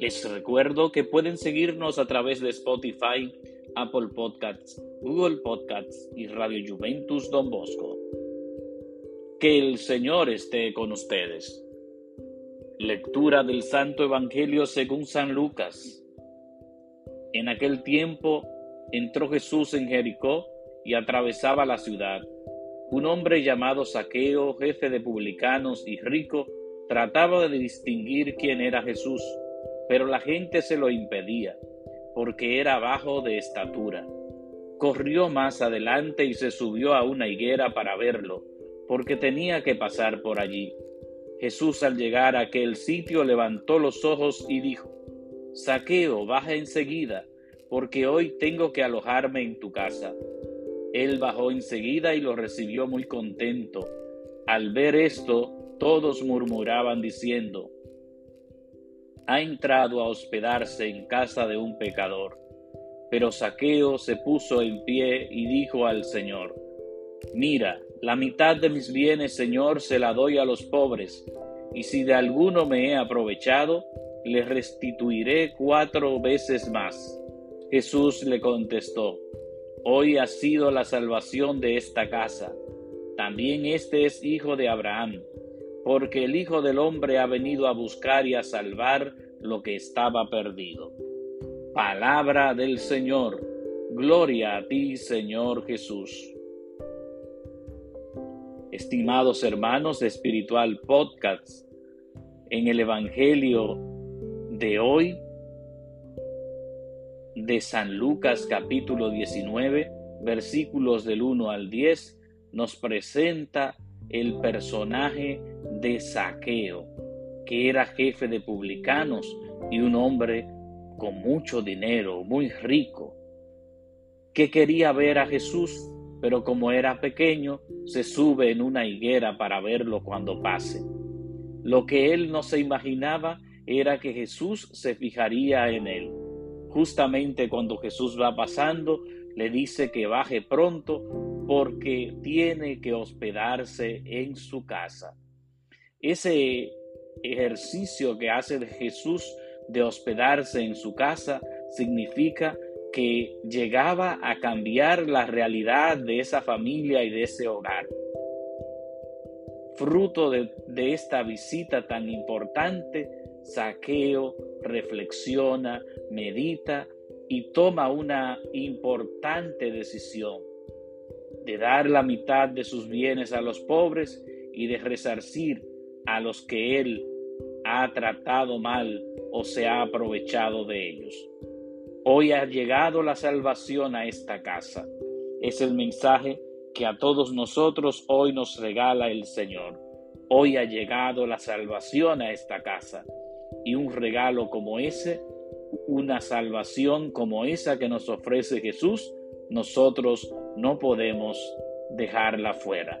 Les recuerdo que pueden seguirnos a través de Spotify, Apple Podcasts, Google Podcasts y Radio Juventus Don Bosco. Que el Señor esté con ustedes. Lectura del Santo Evangelio según San Lucas. En aquel tiempo entró Jesús en Jericó y atravesaba la ciudad. Un hombre llamado Saqueo, jefe de publicanos y rico, trataba de distinguir quién era Jesús, pero la gente se lo impedía, porque era bajo de estatura. Corrió más adelante y se subió a una higuera para verlo porque tenía que pasar por allí. Jesús al llegar a aquel sitio levantó los ojos y dijo, Saqueo, baja enseguida, porque hoy tengo que alojarme en tu casa. Él bajó enseguida y lo recibió muy contento. Al ver esto, todos murmuraban diciendo, ha entrado a hospedarse en casa de un pecador. Pero Saqueo se puso en pie y dijo al Señor, Mira, la mitad de mis bienes, Señor, se la doy a los pobres, y si de alguno me he aprovechado, le restituiré cuatro veces más. Jesús le contestó, Hoy ha sido la salvación de esta casa. También este es hijo de Abraham, porque el Hijo del Hombre ha venido a buscar y a salvar lo que estaba perdido. Palabra del Señor. Gloria a ti, Señor Jesús. Estimados hermanos de Espiritual Podcast, en el Evangelio de hoy de San Lucas capítulo 19, versículos del 1 al 10, nos presenta el personaje de Saqueo, que era jefe de publicanos y un hombre con mucho dinero, muy rico, que quería ver a Jesús pero como era pequeño, se sube en una higuera para verlo cuando pase. Lo que él no se imaginaba era que Jesús se fijaría en él. Justamente cuando Jesús va pasando, le dice que baje pronto porque tiene que hospedarse en su casa. Ese ejercicio que hace Jesús de hospedarse en su casa significa que llegaba a cambiar la realidad de esa familia y de ese hogar. Fruto de, esta visita tan importante, Saqueo reflexiona, medita y toma una importante decisión de dar la mitad de sus bienes a los pobres y de resarcir a los que él ha tratado mal o se ha aprovechado de ellos. Hoy ha llegado la salvación a esta casa. Es el mensaje que a todos nosotros hoy nos regala el Señor. Hoy ha llegado la salvación a esta casa. Y un regalo como ese, una salvación como esa que nos ofrece Jesús, nosotros no podemos dejarla fuera.